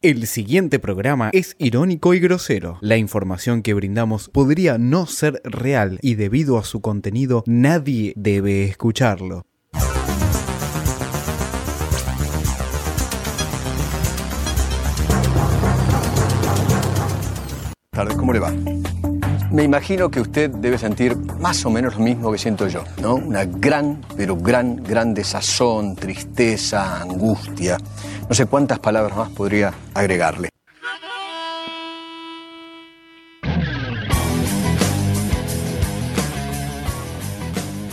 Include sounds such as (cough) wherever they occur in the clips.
El siguiente programa es irónico y grosero. La información que brindamos podría no ser real y debido a su contenido nadie debe escucharlo. tardes, ¿cómo le va? Me imagino que usted debe sentir más o menos lo mismo que siento yo, ¿no? Una gran, pero gran, gran desazón, tristeza, angustia. No sé cuántas palabras más podría agregarle.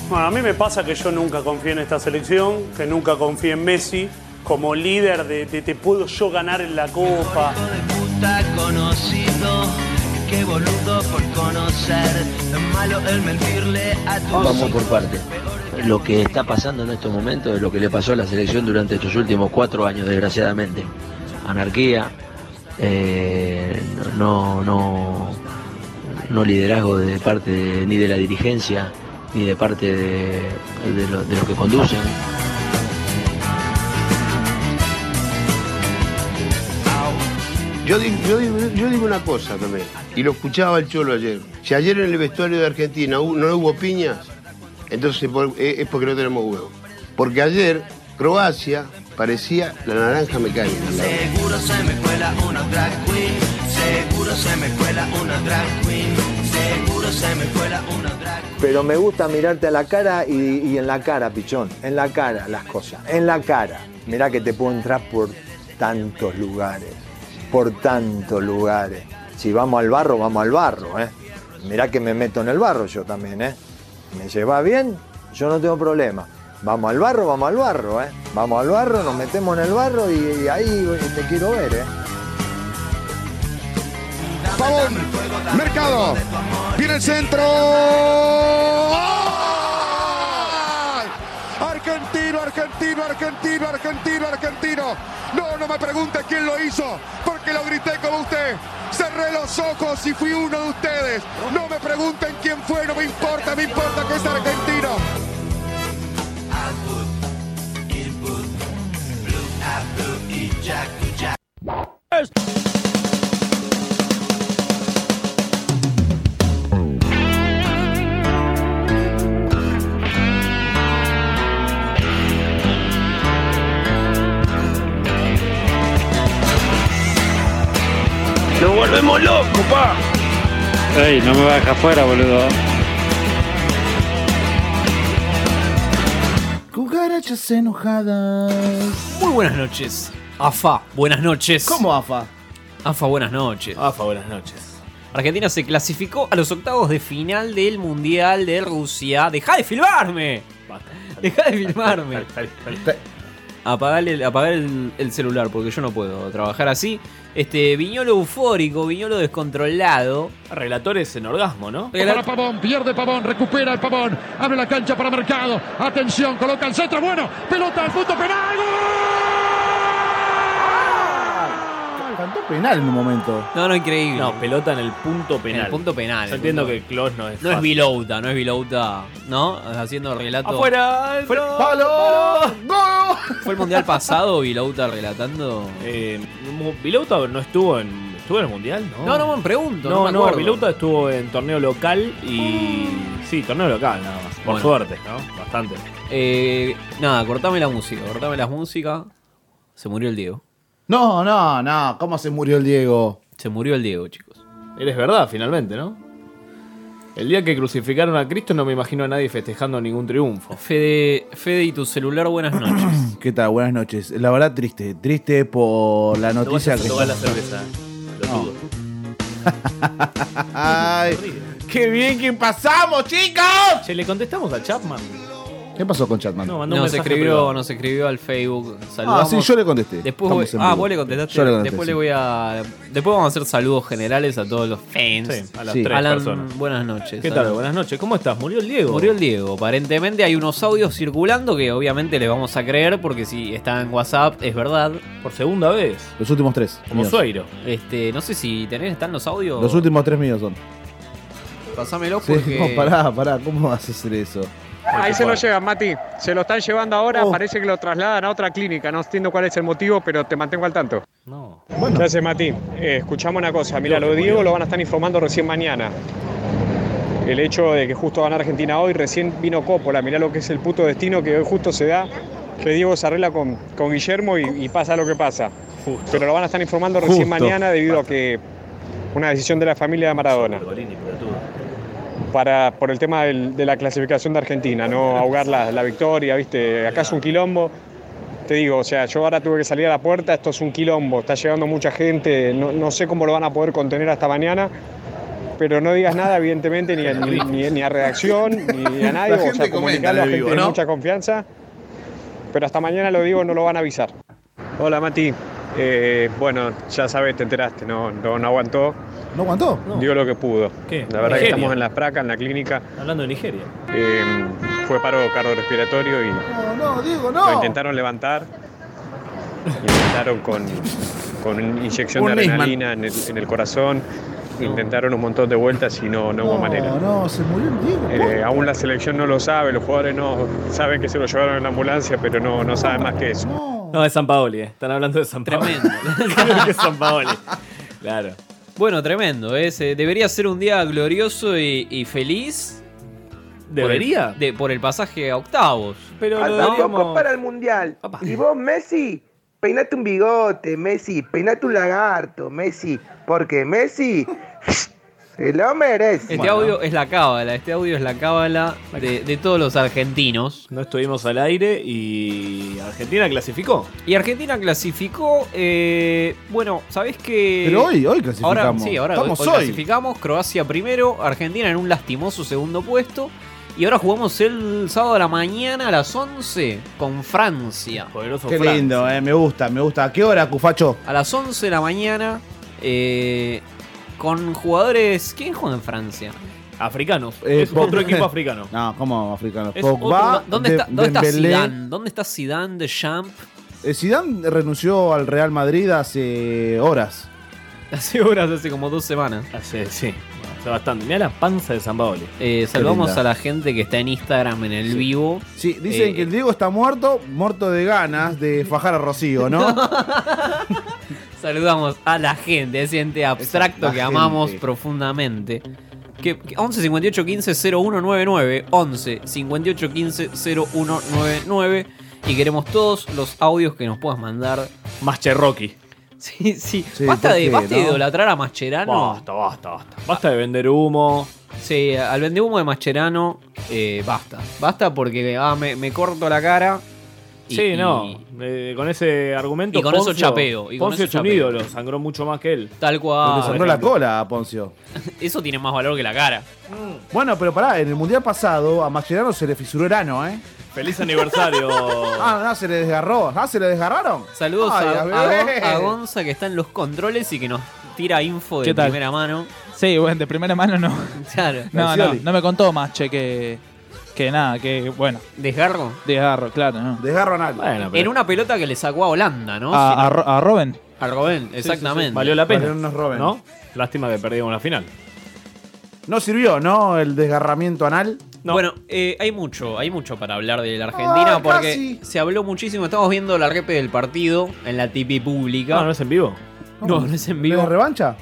Bueno, a mí me pasa que yo nunca confié en esta selección, que nunca confié en Messi como líder de, de te puedo yo ganar en la Copa. Puta conocido, qué boludo por conocer, es malo el mentirle a tu Vamos por parte. Lo que está pasando en estos momentos es lo que le pasó a la selección durante estos últimos cuatro años, desgraciadamente. Anarquía, eh, no, no, no liderazgo de parte de- ni de la dirigencia, ni de parte de, de lo- de los que conducen. Yo digo, yo, digo, yo digo una cosa también, y lo escuchaba el Cholo ayer. Si ayer en el vestuario de Argentina no hubo piñas, entonces por- es porque no tenemos huevo. Porque ayer Croacia parecía la naranja mecánica. Seguro se me cuela una drag queen, seguro se me cuela una drag queen, seguro se me cuela una drag Pero me gusta mirarte a la cara y, y en la cara, pichón. En la cara las cosas. En la cara. Mirá que te puedo entrar por tantos lugares. Por tantos lugares. Si vamos al barro, vamos al barro, ¿eh? Mirá que me meto en el barro yo también, ¿eh? ¿Me lleva bien? Yo no tengo problema. Vamos al barro, vamos al barro, ¿eh? Vamos al barro, nos metemos en el barro y, ahí te quiero ver, ¿eh? Pavón, Mercado, viene el centro. ¡Ay! Argentino, argentino, argentino, argentino. No, no me pregunte quién lo hizo, porque lo grité como usted. Cerré los ojos y fui uno de ustedes. No me pregunten quién fue, no me importa, me importa que es argentino. ¡Nos volvemos locos, pa! Ey, no me va a dejar fuera, boludo. Cucarachas enojadas. Muy buenas noches. AFA, buenas noches. ¿Cómo AFA? AFA, buenas noches. AFA, buenas noches. Argentina se clasificó a los octavos de final del Mundial de Rusia. ¡Deja de filmarme! ¡Deja de filmarme! Apagar, el, apagar el, el celular porque yo no puedo trabajar así. Este, Viñolo eufórico, Viñolo descontrolado. Relatores en orgasmo, ¿no? Para Pavón, pierde Pavón, recupera el Pavón, abre la cancha para Mercado, atención, coloca el centro, bueno, pelota al punto penal, Cantó penal en un momento. No, no, increíble. No, pelota en el punto penal. En el punto penal. Yo entiendo punto- que Klos no es No es. Vilouta, no es Vilouta, ¿no? Haciendo el relato. ¡Afuera! Fuera. ¡Palo! ¡Gol! ¿Fue el mundial pasado Vilouta relatando? Eh, Vilouta no estuvo en, estuvo en el Mundial, ¿no? No, no me pregunto. No, no. Vilouta estuvo en torneo local y... Sí, torneo local nada más. Por Bueno. suerte, ¿no? Bastante. Eh, nada, cortame la música, cortame la música. Se murió el Diego. No, no, no. ¿Cómo se murió el Diego? Se murió el Diego, chicos. Eres verdad, finalmente, ¿no? El día que crucificaron a Cristo no me imagino a nadie festejando ningún triunfo. Fede, Fede y tu celular, buenas noches. (clears throat) ¿Qué tal? Buenas noches. La verdad, triste. Triste por la noticia que. la cerveza. Lo No. dudo. (laughs) ¡Ay! ¡Qué bien que pasamos, chicos! Che, le contestamos a Chapman. ¿Qué pasó con Chatman? No, mandó un Nos mensaje escribió, privado. nos escribió al Facebook. ah, sí, yo le contesté. Después voy- Estamos en ah, vivo. vos le contestaste. Yo le contesté, Después sí. le voy a. Después vamos a hacer saludos generales a todos los fans. Sí, a las Sí. tres Alan, personas. buenas noches. ¿Qué tal? Alan. Buenas noches. ¿Cómo estás? ¿Murió el Diego? Murió el Diego. Aparentemente hay unos audios circulando que obviamente le vamos a creer porque si está en WhatsApp es verdad. Por segunda vez. Los últimos tres. Como míos. Sueiro. Este, no sé si tenés, están los audios. Los últimos tres míos son. Pasámelo Sí, porque. (laughs) no, pará, pará. ¿Cómo vas a hacer eso? Ahí se lo llevan, Mati. Se lo están llevando ahora. Parece que lo trasladan a otra clínica. No entiendo cuál es el motivo, pero te mantengo al tanto. No. ¿Qué hace, Mati? Eh, escuchamos una cosa. Mira, lo de Diego lo van a estar informando recién mañana. El hecho de que justo gana Argentina hoy, recién vino Coppola. Mirá lo que es el puto destino que hoy justo se da. Que Diego se arregla con, con Guillermo y, y pasa lo que pasa. Pero lo van a estar informando recién Justo. mañana debido a que una decisión de la familia de Maradona para, por el tema del- de la clasificación de Argentina, no ahogar la, la victoria, ¿viste? Acá es un quilombo. Te digo, o sea, yo ahora tuve que salir a la puerta, esto es un quilombo, está llegando mucha gente, no, no sé cómo lo van a poder contener hasta mañana, pero no digas nada, evidentemente, ni a, ni, ni- ni a redacción, ni a nadie, o sea, comunicarlo a gente vivo, de ¿no? mucha confianza, pero hasta mañana lo digo, no lo van a avisar. Hola Mati, Eh, bueno, ya sabes, te enteraste, no, no, no aguantó. ¿No aguantó? Dio lo que pudo. ¿Qué? La verdad que estamos en la praca, en la clínica. Hablando de Nigeria. Eh, fue paro cardiorrespiratorio y No, no, Diego, lo no. intentaron levantar. Intentaron con, con una inyección Un de adrenalina en el, en el corazón. Intentaron un montón de vueltas y no, no hubo manera. No, no, se murió el Diego. Eh, aún la selección no lo sabe, los jugadores no saben que se lo llevaron en la ambulancia, pero no, no saben más que eso. No, es San Paoli, eh. Están hablando de San Paoli. (laughs) Tremendo. (laughs) que es San Paoli. Claro. Bueno, tremendo. Es, eh, debería ser un día glorioso y, y feliz. ¿Debería? Por el, de- por el pasaje a octavos. Pero Falta poco para el mundial. Y vos, Messi, peinate un bigote, Messi, peinate un lagarto, Messi, porque Messi (laughs) se lo merece. Este audio es la cábala. Este audio es la cábala de, de todos los argentinos. No estuvimos al aire y Argentina clasificó. Y Argentina clasificó. eh, bueno, ¿sabés qué? Pero hoy- hoy clasificamos. Ahora, sí, ahora hoy, Estamos hoy hoy. clasificamos. Croacia primero, Argentina en un lastimoso segundo puesto. Y ahora jugamos el sábado a la mañana a las 11 con Francia. Poderoso Qué lindo, eh, me gusta, me gusta. ¿A qué hora, Cufacho? A las 11 de la mañana. eh, con jugadores. ¿Quién juega en Francia? Africanos. Eh, es otro equipo africano. (laughs) No, ¿cómo africano? Es Pogba, otro- ¿Dónde De- está, dónde está Dembélé. Zidane? ¿Dónde está Zidane de Champ? Eh, Zidane renunció al Real Madrid hace horas. Hace horas, hace como dos semanas. Hace, sí, hace bastante. Mira la panza de San Paoli. Eh, saludamos linda. a la gente que está en Instagram en el vivo. Sí, dicen Eh, que el Diego está muerto, muerto de ganas de fajar a Rocío, ¿no? (laughs) Saludamos a la gente, ese ente abstracto que gente. amamos profundamente. Que, que 11 58 15 0199 11 58 15 0199 y queremos todos los audios que nos puedas mandar. Más. (laughs) Sí, sí. Sí, basta ¿por de, qué, basta de idolatrar a Mascherano. Basta, basta, basta. Basta de vender humo. Sí, al vendehumo de Mascherano, eh, basta. Basta porque ah, me, me corto la cara. Y- sí, y- no. eh, con ese argumento. y con eso Poncio- chapeo, y con Poncio eso es un ídolo. Sangró mucho más que él. Tal cual. Porque sangró la cola a Poncio. (laughs) Eso tiene más valor que la cara. Bueno, pero pará, en el mundial pasado a Mascherano se le fisuró el ano, ¿eh? Feliz aniversario. (laughs) Ah, no, se le desgarró. Ah, se le desgarraron. Saludos Ay, a, Gonza que está en los controles y que nos tira info de primera mano. Sí, bueno, de primera mano no. (laughs) Claro. No, no, no me contó más, che, que, que nada, que bueno. ¿Desgarro? Desgarro, claro, ¿no? Desgarro anal. Bueno, En una pelota que le sacó a Holanda, ¿no? A, Si no- a Ro- a Robin. a Robben, Sí, sí, exactamente. sí. Valió la pena. Valieron unos Robben. ¿No? Lástima que perdimos la final. No sirvió, ¿no? El desgarramiento anal. Bueno, eh, hay mucho, hay mucho para hablar de la Argentina Ah, porque casi. se habló muchísimo. Estamos viendo la repe del partido en la TV pública. No, no es en vivo. No, no es en ¿De vivo. la revancha?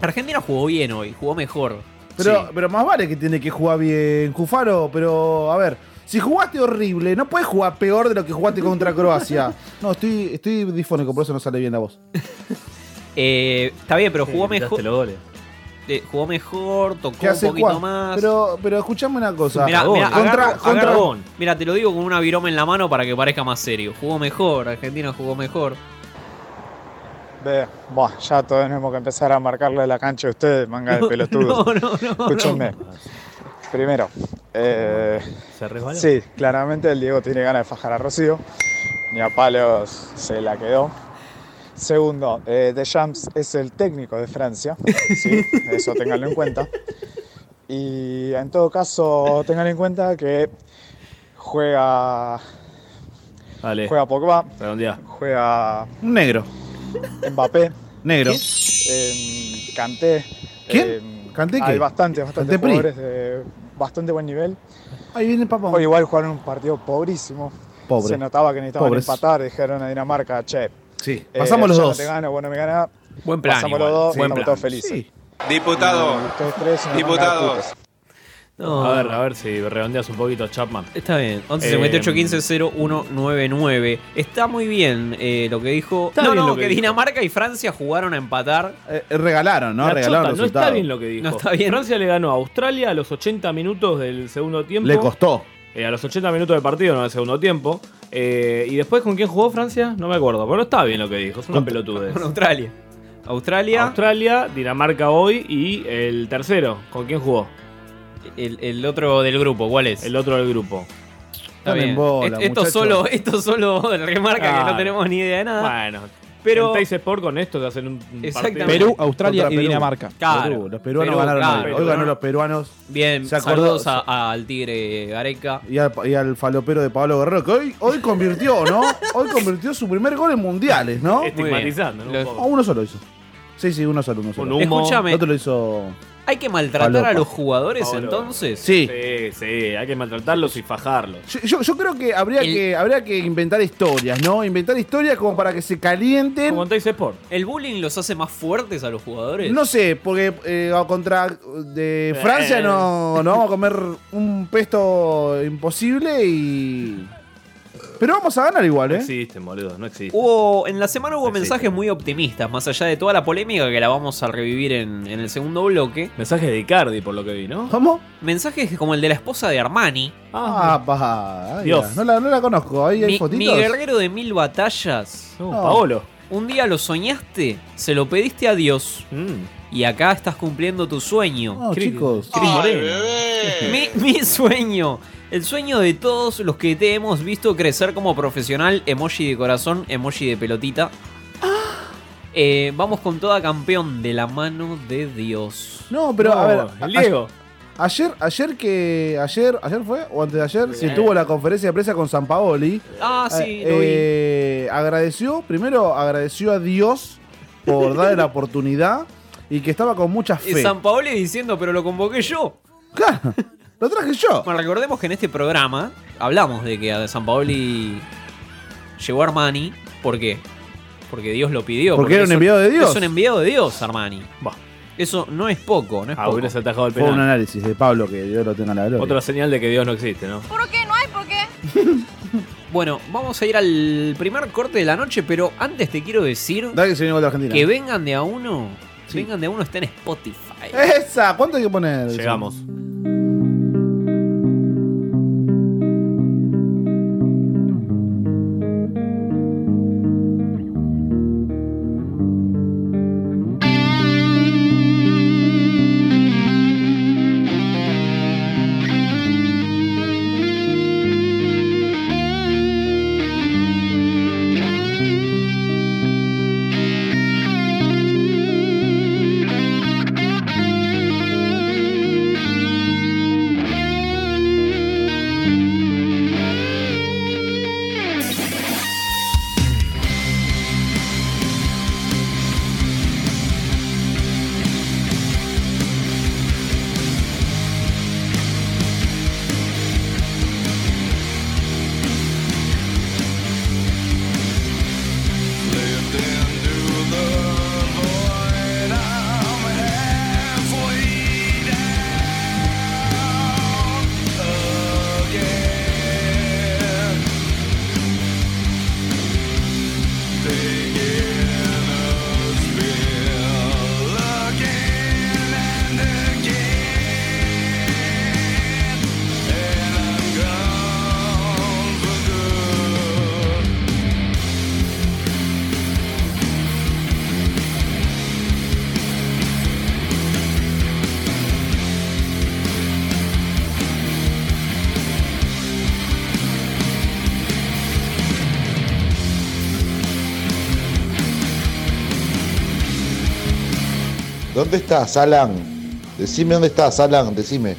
Argentina jugó bien hoy, jugó mejor. Pero, Sí. pero más vale que tiene que jugar bien, Cufaro. Pero, a ver, si jugaste horrible, no puedes jugar peor de lo que jugaste contra Croacia. (laughs) No, estoy, estoy difónico, por eso no sale bien la voz. (laughs) Eh, está bien, pero jugó mejor. los goles. eh, jugó mejor, tocó ¿Qué un poquito cuál? más. Pero, pero escuchame una cosa. Contra, agarro- contra- agarro- mira, te lo digo con una viroma en la mano para que parezca más serio. Jugó mejor, Argentina jugó mejor. Ve, buah, ya todos tenemos que empezar a marcarle la cancha a ustedes, manga de pelotudos. No, no, no, Escúchenme. Primero, eh, ¿Se resbaló? sí, claramente el Diego tiene ganas de fajar a Rocío. Ni a palos se la quedó. Segundo, eh, Deschamps es el técnico de Francia. (laughs) Sí, eso ténganlo en cuenta. Y en todo caso, tengan en cuenta que juega, Dale. juega Pogba, juega Un negro. Mbappé, Negro. eh, Kanté. ¿Quién? eh, ¿Kanté qué? Hay bastantes, bastantes jugadores de bastante buen nivel. Ahí viene el papá. Hoy igual jugaron un partido pobrísimo. Pobre. Se notaba que necesitaban Pobres. empatar, dijeron a Dinamarca, che. Sí, eh, pasamos los yo dos. No te gano, bueno, me gana. Buen plan Pasamos igual, los dos, buen estamos plan. todos felices. Sí. Diputado, Ustedes tres, una Diputados. manga de putos. No. A ver, a ver si redondeas un poquito, Chapman. Está bien. 11 Eh, 58 15 0199. Está muy bien eh, lo que dijo. Está no, bien no, lo que que, dijo. Dinamarca y Francia jugaron a empatar. Eh, regalaron, ¿no? La regalaron chota, no está bien lo que dijo. No está bien. Francia le ganó a Australia a los 80 minutos del segundo tiempo. Le costó. Eh, a los 80 minutos del partido, no del segundo tiempo. Eh, y después, ¿con quién jugó Francia? No me acuerdo. Pero no está bien lo que dijo. Es una pelotudez. Con Australia. Australia. Australia, Dinamarca hoy y el tercero. ¿Con quién jugó? El, el otro del grupo, ¿cuál es? El otro del grupo. Está bien. bola, Est- esto, muchacho. solo, esto solo remarca que no tenemos ni idea de nada. Bueno, Pero- en Sport con esto te hacen un partido. Perú, Australia Contra y Perú. Dinamarca. Claro. Perú, los peruanos Perú, ganaron claro, hoy. Ganó los peruanos. Bien, Se acordó- saludos a- al tigre Gareca. Y al, y al falopero de Pablo Guerrero, que hoy, hoy convirtió, ¿no? Hoy convirtió su primer gol en mundiales, ¿no? Estigmatizando, ¿no? Los- uno solo hizo. Sí, sí, uno solo, uno solo. Escúchame. El otro lo hizo. ¿Hay que maltratar Falopa. a los jugadores Pablo. entonces? Sí. Sí, sí, hay que maltratarlos y fajarlos. Yo, yo- yo creo que habría, El- que habría que inventar historias, ¿no? Inventar historias como para que se calienten. Como en Sport. ¿El bullying los hace más fuertes a los jugadores? No sé, porque eh, contra de Francia Eh. no, no vamos a comer un pesto imposible y. Pero vamos a ganar igual, No ¿eh? existen, boludo, no existen. Hubo, en la semana hubo mensajes muy optimistas, más allá de toda la polémica que la vamos a revivir en, en el segundo bloque. Mensaje de Icardi, por lo que vi, ¿no? ¿Cómo? Mensajes como el de la esposa de Armani. Ah, pa, ay, Dios. No, la, no la conozco. Ahí hay Mi, fotitos. mi guerrero de mil batallas. No, No. Paolo. Un día lo soñaste, se lo pediste a Dios Mm. y acá estás cumpliendo tu sueño. No, chicos. Cris Moreno. Mi, mi sueño. El sueño de todos los que te hemos visto crecer como profesional. Emoji de corazón, emoji de pelotita. Eh, vamos con toda campeón de la mano de Dios. No, pero a ver. a-. Ayer, ayer que. Ayer, ayer fue, o antes de ayer, se tuvo la conferencia de prensa con San Paoli. Ah, sí, Eh, lo vi. eh, agradeció, primero agradeció a Dios por darle la oportunidad y que estaba con mucha Y fe. San Paoli diciendo, pero lo convoqué yo. Claro, lo traje yo. Bueno, recordemos que en este programa hablamos de que a San Paoli llegó Armani. ¿Por qué? Porque Dios lo pidió. Porque era un enviado de Dios. Es un enviado de Dios, Armani. Bah. Eso no es poco, no es Ah, poco. hubieras atajado el Fue un penal. análisis de Pablo, que Dios lo tenga en la gloria. Otra señal de que Dios no existe, ¿no? ¿Por qué? ¿No hay por qué? (laughs) Bueno, vamos a ir al primer corte de la noche, pero antes te quiero decir Dale que se viene Argentina. que vengan de a uno. Sí. Vengan de a uno está en Spotify. Esa, ¿cuánto hay que poner? Llegamos. ¿Dónde estás, Alan? Decime dónde estás, Alan, decime.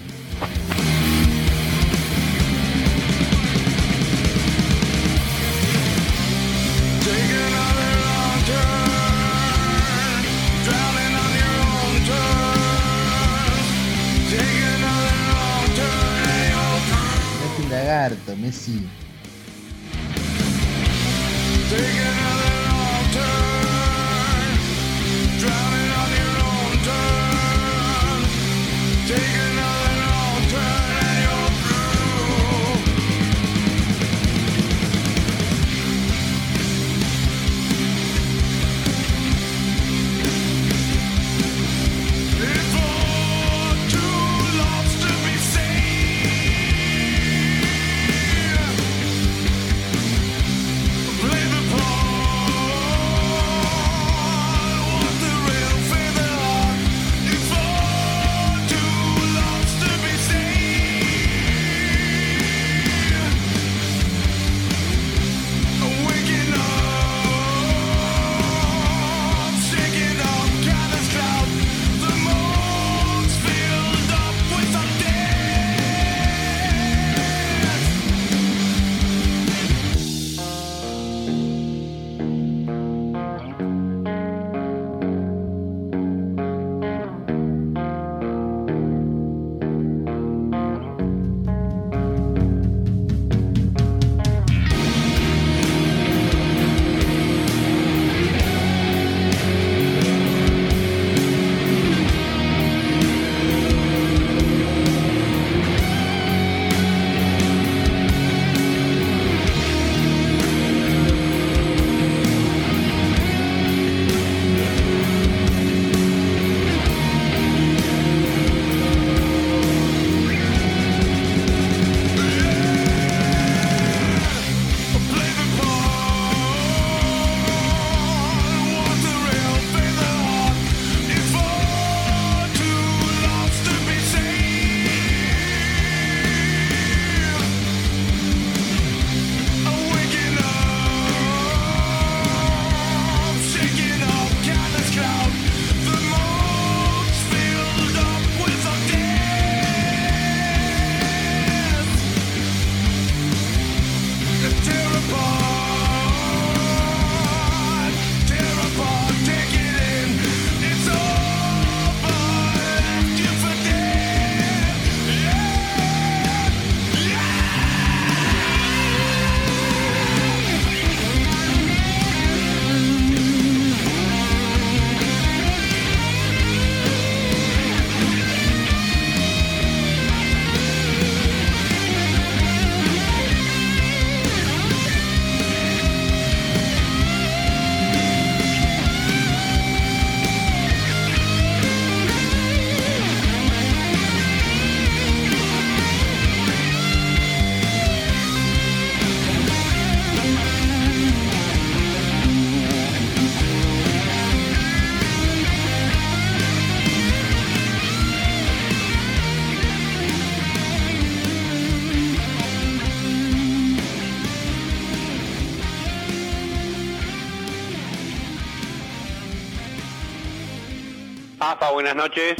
Buenas noches.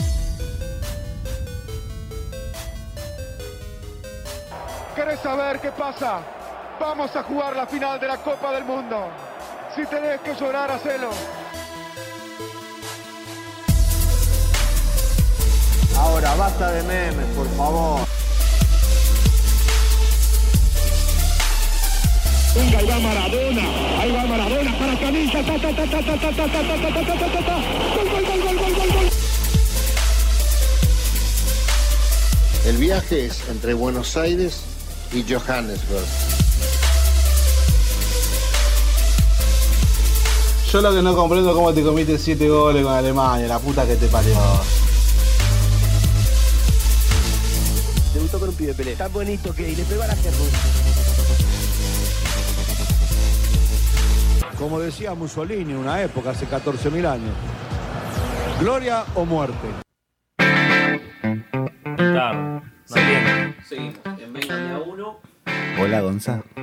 ¿Querés saber qué pasa? Vamos a jugar la final de la Copa del Mundo. Si tenés que llorar, hacelo. Ahora, basta de memes, por favor. Venga, ahí va Maradona. Ahí va Maradona para Canilla. Ta, ta, ta, ta, ta, ta, ta, ta, ta, ta, ta, ta, ta, El viaje es entre Buenos Aires y Johannesburg. Yo lo que no comprendo es cómo te comiste 7 goles con Alemania, la puta que te parió. Debutó con un pibe Pelé. Tan bonito que y le pegó a la Gerrú. Como decía Mussolini en una época, hace 14.000 años. Gloria o muerte. Claro. En Venga uno. Hola, Gonza. (laughs)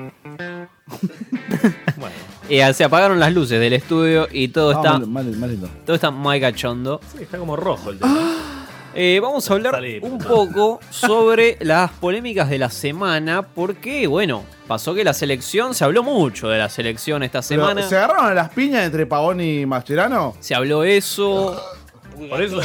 Eh, se apagaron las luces del estudio y todo Ah, está. mal- mal- mal lindo. Todo está muy cachondo. Sí, está como rojo el tema. Eh, vamos a hablar Salí, un puta. poco (laughs) sobre las polémicas de la semana, porque, bueno, pasó que la selección, se habló mucho de la selección esta Pero, semana. ¿Se agarraron a las piñas entre Pavón y Mascherano? Se habló eso. Por eso.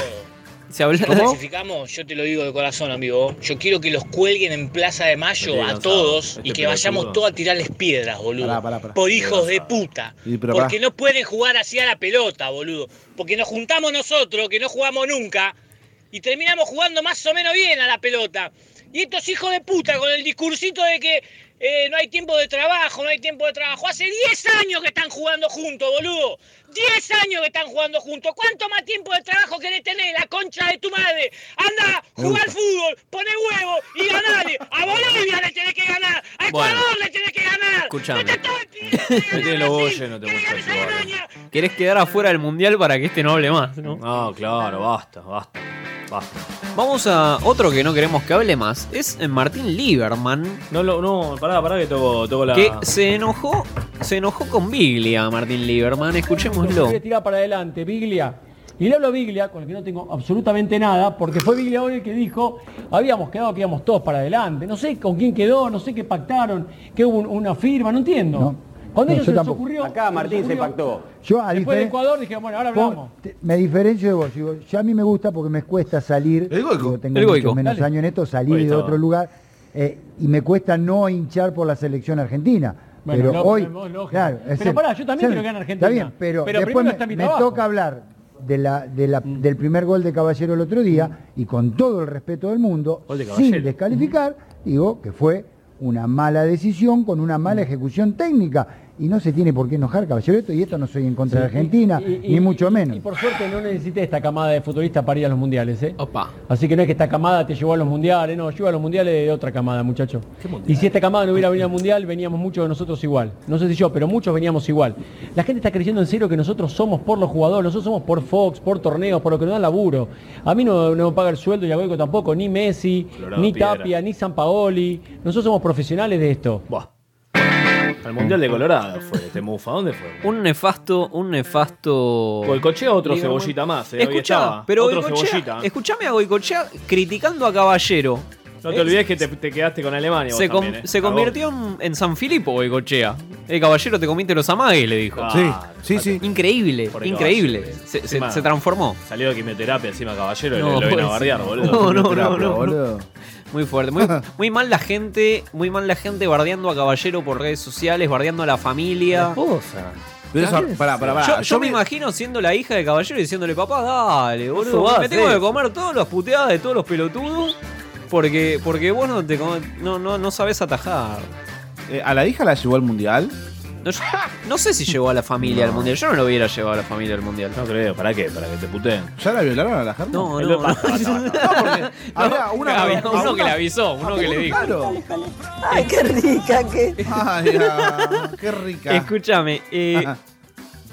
Se habla clasificamos, yo te lo digo de corazón, amigo. Yo quiero que los cuelguen en Plaza de Mayo a Gonzalo, todos este y que pelotudo. vayamos todos a tirarles piedras, boludo. Pará, pará, pará. Por hijos de puta. Y, pero Porque pará. no pueden jugar así a la pelota, boludo. Porque nos juntamos nosotros, que no jugamos nunca, y terminamos jugando más o menos bien a la pelota. Y estos hijos de puta con el discursito de que eh, no hay tiempo de trabajo, no hay tiempo de trabajo. Hace 10 años que están jugando juntos, boludo. 10 años que están jugando juntos. ¿Cuánto más tiempo de trabajo querés tener? La concha de tu madre. Anda, jugar al fútbol, pone huevo y ganale. A Bolivia le tenés que ganar. A Ecuador Bueno. le tenés que ganar. Escuchame. (laughs) Me tiene los huevos llenos muchacho. vale. Querés quedar afuera del mundial para que este no hable más, ¿no? No, claro, basta, basta. Vamos a otro que no queremos que hable más. Es Martín Lieberman. No, lo- no, pará, pará que toco, toco la. Que se enojó, se enojó con Biglia, Martín Lieberman. Escuchémoslo. Voy a tirar para adelante, Biglia. Y le hablo a Biglia, con el que no tengo absolutamente nada, porque fue Biglia hoy el que dijo, habíamos quedado que íbamos todos para adelante. No sé con quién quedó, no sé qué pactaron, que hubo un- una firma, no entiendo. Cuando No, ellos se les ocurrió... Acá Martín se pactó. Yo, a Después de Ecuador dijeron, bueno, ahora hablamos. te- me diferencio de vos. Digo, yo a mí me gusta porque me cuesta salir. tengo El mucho Goico. menos Dale. años en esto, salir de otro lugar. eh, y me cuesta no hinchar por la selección argentina. Bueno, pero lo- hoy. lo-. Claro, Pero decir, pará, yo también quiero que gane Argentina. Está bien, pero, Pero después me, está mi me trabajo. toca hablar de la, de la- del primer gol de Caballero el otro día y con todo el respeto del mundo, de sin descalificar, digo que fue una mala decisión con una mala ejecución técnica. Y no se tiene por qué enojar, caballero, esto y esto no soy en contra de Argentina, y- y- ni y- mucho menos. Y por suerte no necesité esta camada de futbolistas para ir a los mundiales, ¿eh? Opa. Así que no es que esta camada te llevó a los mundiales, no, yo a los mundiales de otra camada, muchacho. Y si esta camada no hubiera venido al mundial, veníamos muchos de nosotros igual. No sé si yo, pero muchos veníamos igual. La gente está creyendo en serio que nosotros somos por los jugadores, nosotros somos por Fox, por torneos, por lo que nos dan laburo. A mí no, no me paga el sueldo y a Goico tampoco, ni Messi, Colorado ni Piedra. Tapia, ni San Paoli. Nosotros somos profesionales de esto. Al Mundial de Colorado fue este mufa. ¿Dónde fue? Un nefasto, un nefasto. Goicochea otro cebollita más, eh, hoy Escuchá, estaba. pero Otro Goicochea- cebollita. escuchame a Goicochea criticando a Caballero. No te olvides que te, te quedaste con Alemania. Se, vos com- también, eh. se convirtió en, en San Filipo Goicochea. El caballero te comiste los amagues, le dijo. Ah, Sí, sí, sí. Increíble, Por el increíble. caballero. Se, se- Encima, se transformó. Salió de quimioterapia encima caballero y No, lo, lo vino a pobrecito. bardear, boludo. No, no, no, no, boludo. Muy fuerte. Muy, (laughs) muy mal la gente, muy mal la gente bardeando a Caballero por redes sociales, bardeando a la familia. Pero eso, pará, pará, pará. Yo, Yo yo me me- imagino siendo la hija de Caballero y diciéndole, papá, dale, boludo. vas, me tengo eh. que comer todas las puteadas de todos los pelotudos porque, porque vos no, te, no, no, no sabés atajar. Eh, ¿A la hija la llevó al mundial? No, yo- no sé si llevó a la familia al mundial. Yo no lo hubiera llevado a la familia al mundial. No creo, ¿para qué? ¿Para que te puteen? ¿Ya la violaron a la Germa? No, (laughs) no. Había una- había uno una- que le avisó, uno que le dijo. Claro. Ay, qué rica que. Ay, ah, qué rica. Escúchame, eh,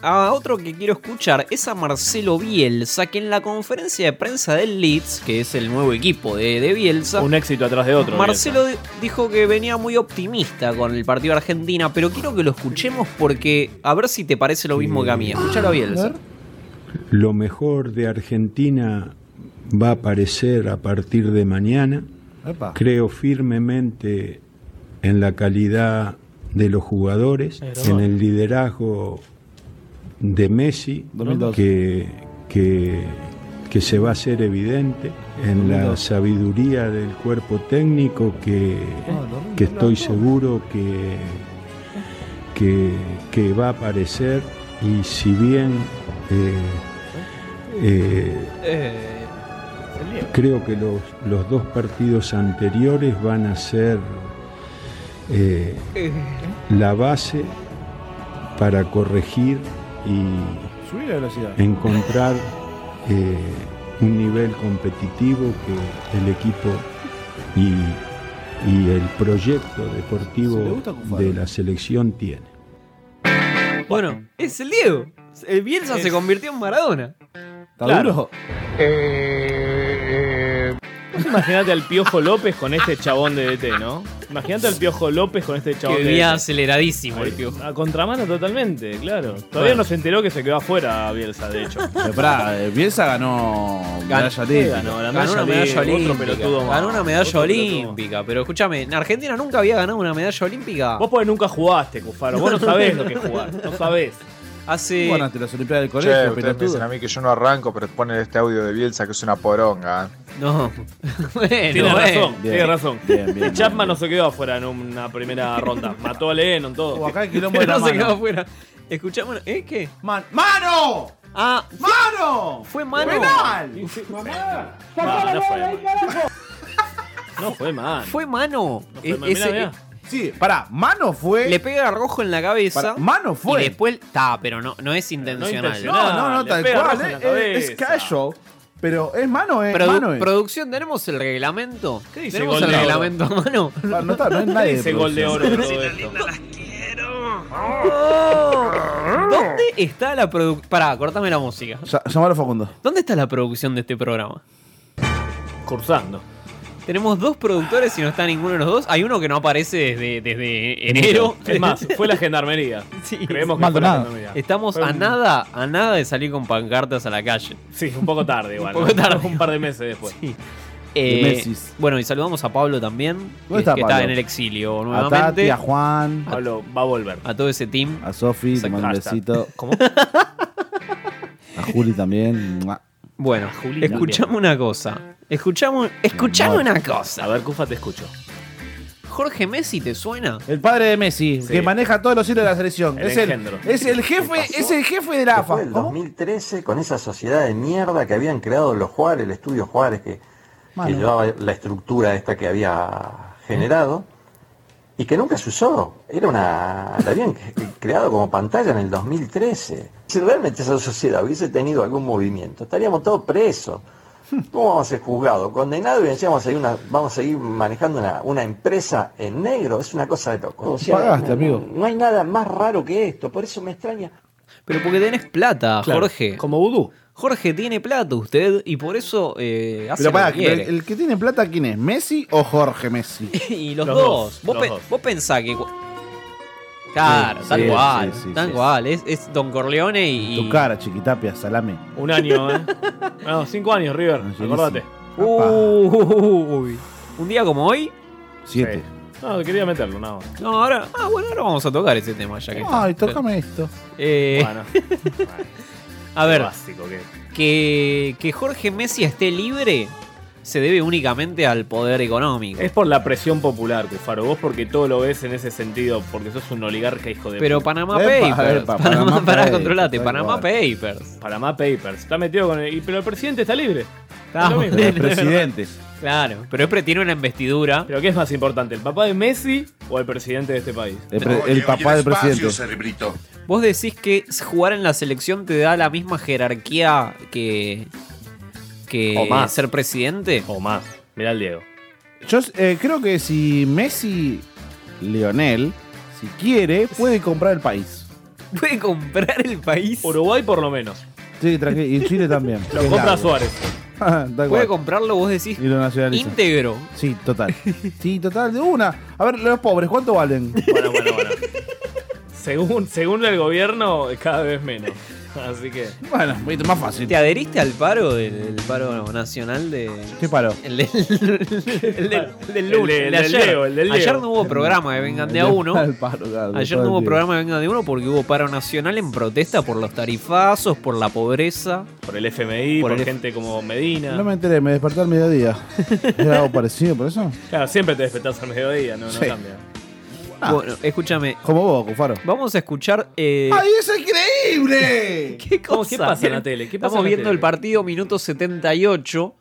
a otro que quiero escuchar es a Marcelo Bielsa, que en la conferencia de prensa del Leeds, que es el nuevo equipo de, de Bielsa, Un éxito atrás de otro. Marcelo di- dijo que venía muy optimista con el partido de Argentina, pero quiero que lo escuchemos porque a ver si te parece lo mismo que a mí. Escuchalo a Bielsa. Lo mejor de Argentina va a aparecer a partir de mañana. Epa. Creo firmemente en la calidad de los jugadores, en el liderazgo de Messi, 2002. que, que, que se va a hacer evidente, en la 2002. sabiduría del cuerpo técnico, que, que estoy seguro que, que, que va a aparecer y si bien eh, eh, creo que los, los dos partidos anteriores van a ser eh, la base para corregir y Subí la velocidad. encontrar eh, un nivel competitivo que el equipo y, y el proyecto deportivo de la selección tiene. Bueno, es el Diego. El Bielsa se convirtió en Maradona. ¿Está Claro. duro? Vos Imaginate al Piojo López con este chabón de DT, ¿no? Imagínate al Piojo López con este chabón Que de DT. aceleradísimo el Piojo. A contramano totalmente, claro. Todavía no se enteró que se quedó afuera Bielsa, de hecho. Pero pará, eh, Bielsa ganó medalla ¿Qué olímpica. ganó? La Ganó una medalla otro olímpica. pelotudo más. Ganó una medalla Otro olímpica. Pero escúchame, en Argentina nunca había ganado una medalla olímpica. Vos porque nunca jugaste, Cufaro. Vos no sabés lo que es jugar. No sabés. Hace. Bueno, ante las Olimpiadas del Che, colegio, ustedes me pelotudo. dicen a mí que yo no arranco, pero ponen este audio de Bielsa que es una poronga. ¿eh? No. (laughs) bueno, Tiene razón, Bien. tiene razón. Bien, bien, (laughs) Chapman no se quedó afuera en una primera ronda. Mató a Lennon, todo. O acá el (laughs) quilombo de la no se quedó afuera. Escuchamos. ¿Eh? ¿Qué? Man- ¡Mano! Ah, ¡Mano! fue mano. ¡Penal! No, no fue mano. No fue mano. Fue mano. fue E- mano. Mirá, mirá. Sí, pará, mano fue. Le pega a rojo en la cabeza. Pará, mano fue. Y después. Está, pero no, no es intencional. intencional. No, no, no, Le tal cual. la eh, Es, cabeza. casual. Pero es mano, es Produ- mano. Es. producción, ¿tenemos el reglamento? ¿Qué dice ¿Tenemos gol el de oro? reglamento a mano? Ah, no, está, no ¿Qué nadie. de dice gol de oro esto? ¿Dónde está la producción? Pará, cortame la música. Llamalo a Facundo. ¿Dónde está la producción de este programa? Cursando. Tenemos dos productores y no está ninguno de los dos. Hay uno que no aparece desde, desde enero. Es más, fue la gendarmería. (laughs) Sí. Creemos que fue la gendarmería. Estamos Fue a un- nada, a nada de salir con pancartas a la calle. Sí, un poco tarde (laughs) igual. Un poco tarde. Un par de meses después. Eh, Mesis. bueno, y saludamos a Pablo también, que, está que Pablo? está en el exilio A nuevamente. Tati, a Juan, Pablo va a volver. a todo ese team. a Sofi, te mando un besito. ¿Cómo? (laughs) A Juli también. Bueno, Juli escuchamos una cosa. Escuchamos, escuchamos No. una cosa. A ver, Cufa, te escucho. Jorge Messi, ¿te suena? El padre de Messi, Sí. que maneja todos los hilos de la selección. El es, el, es el jefe, es el jefe de la AFA. Fue el ¿Cómo? 2013 con esa sociedad de mierda que habían creado los Juárez, el estudio Juárez que, que llevaba la estructura esta que había generado y que nunca se usó. Era una, la habían cre- creado como pantalla en el 2013. Si realmente esa sociedad hubiese tenido algún movimiento, estaríamos todos presos. ¿Cómo vamos a ser juzgados? Condenados y encima vamos a seguir, una, vamos a seguir manejando una, una empresa en negro. Es una cosa de loco. O sea, Pagaste, no- amigo. No hay nada más raro que esto. Por eso me extraña. Pero porque tenés plata, Claro, Jorge. Como vudú. Jorge tiene plata usted y por eso eh, hace Pero lo pará, que quiere. el, el que tiene plata, ¿quién es? ¿Messi o Jorge Messi? (laughs) y los, Los dos. dos, Vos, los pe- dos. vos pensás que. Claro, Sí, tal sí, cual. sí, sí, tal sí. cual. Es, es Don Corleone y. Tu cara, chiquitapia, salame. Un año, ¿eh? (laughs) No, cinco años, River. Buenísimo. Acordate. Uy. Un día como hoy. Siete. No, quería meterlo, nada más. No, ahora. Ah, bueno, ahora vamos a tocar ese tema ya que. está. Ay, tócame esto. Eh, Bueno. (laughs) a ver, que, que Jorge Messi esté libre se debe únicamente al poder económico. Es por la presión popular, Cufaro. Vos porque todo lo ves en ese sentido, porque sos un oligarca hijo de Pero puta. Panamá Epa, Papers. epa, (laughs) Panamá, Panamá pará, Papers, controlate. cual. Papers. Panamá Papers. Está metido con el. Pero el presidente está libre. Ah, Es lo mismo. bueno. El presidente. Claro, pero es tiene una investidura. Pero ¿qué es más importante, el papá de Messi o el presidente de este país? El, pre- el papá del presidente. cerebrito. Vos decís que jugar en la selección te da la misma jerarquía que. Que O más. ser presidente. O más. Mirá el Diego. Yo eh, creo que si Messi, Leonel, si quiere, puede comprar el país. (laughs) Puede comprar el país. Uruguay por lo menos. Sí, tranquilo. Y Chile también. (laughs) Lo compra largo. Suárez. (laughs) Puede comprarlo, vos decís. Y lo nacionaliza. íntegro. Sí, total. Sí, total, de una. A ver, los pobres, ¿cuánto valen? Bueno, bueno, bueno. Según, según el gobierno, cada vez menos. Así que. Bueno, un poquito más fácil. ¿Te adheriste al paro del, del paro nacional de. ¿Qué paro? El del, el del, el del lunes, El de- el ayer. Leo, el del Ayer Leo. no hubo programa de Vengan de a uno. Paro, claro, Ayer no hubo programa de Vengan de uno porque hubo paro nacional en protesta por los tarifazos, por la pobreza. Por el FMI, Por por, el- gente como Medina. No me enteré, me desperté al mediodía. (laughs) ¿Era algo parecido por eso? Claro, siempre te despertás al mediodía, no, no Sí. Cambia. Bueno, escúchame. Como vos, Cufaro. Vamos a escuchar. eh, ¡Ay, es increíble! (laughs) ¿Qué ¿Cómo- cosa? qué pasa en la tele? ¿Qué pasa Estamos en la viendo tele? el partido minuto 78.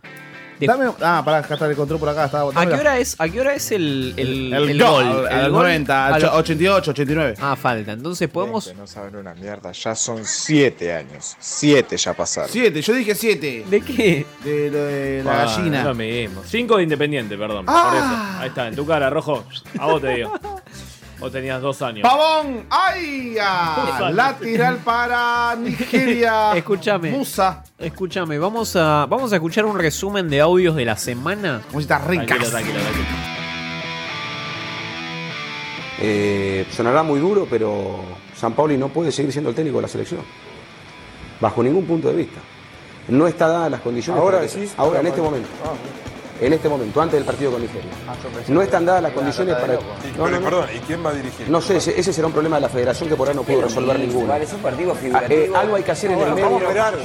De- Dame, ah, pará, acá está el control por acá. Está, ¿A qué hora es, a qué hora es el, el, El, el gol, gol? al El gol 90, a al los- 88, 89. Ah, falta. Entonces podemos. Gente, no saben una mierda. Ya son siete años. Siete ya pasaron. Siete, yo dije siete. ¿De qué? De lo de la Ah, gallina. es lo mismo. Cinco de Independiente, perdón. Ah. Por eso. Ahí está, en tu cara, rojo. A vos te digo. (laughs) Vos tenías dos años. Pavón, ¡ay! ah, Lateral para Nigeria. (laughs) Escúchame. Musa. Escúchame, vamos a, vamos a escuchar un resumen de audios de la semana. Tranquilo, tranquilo, tranquilo. Eh, sonará muy duro, pero San Pauli no puede seguir siendo el técnico de la selección. Bajo ningún punto de vista. No está dadas las condiciones. Ahora para que- decís, Ahora, en este momento. En este momento, antes del partido con Nigeria. No están dadas las condiciones para. No, Pero, no, no. perdón, ¿y quién va a dirigir? No sé, ese, ese será un problema de la federación que por ahí no pudo resolver ninguno. Vale, es un partido Ah, figurativo. eh, algo hay que hacer en el medio,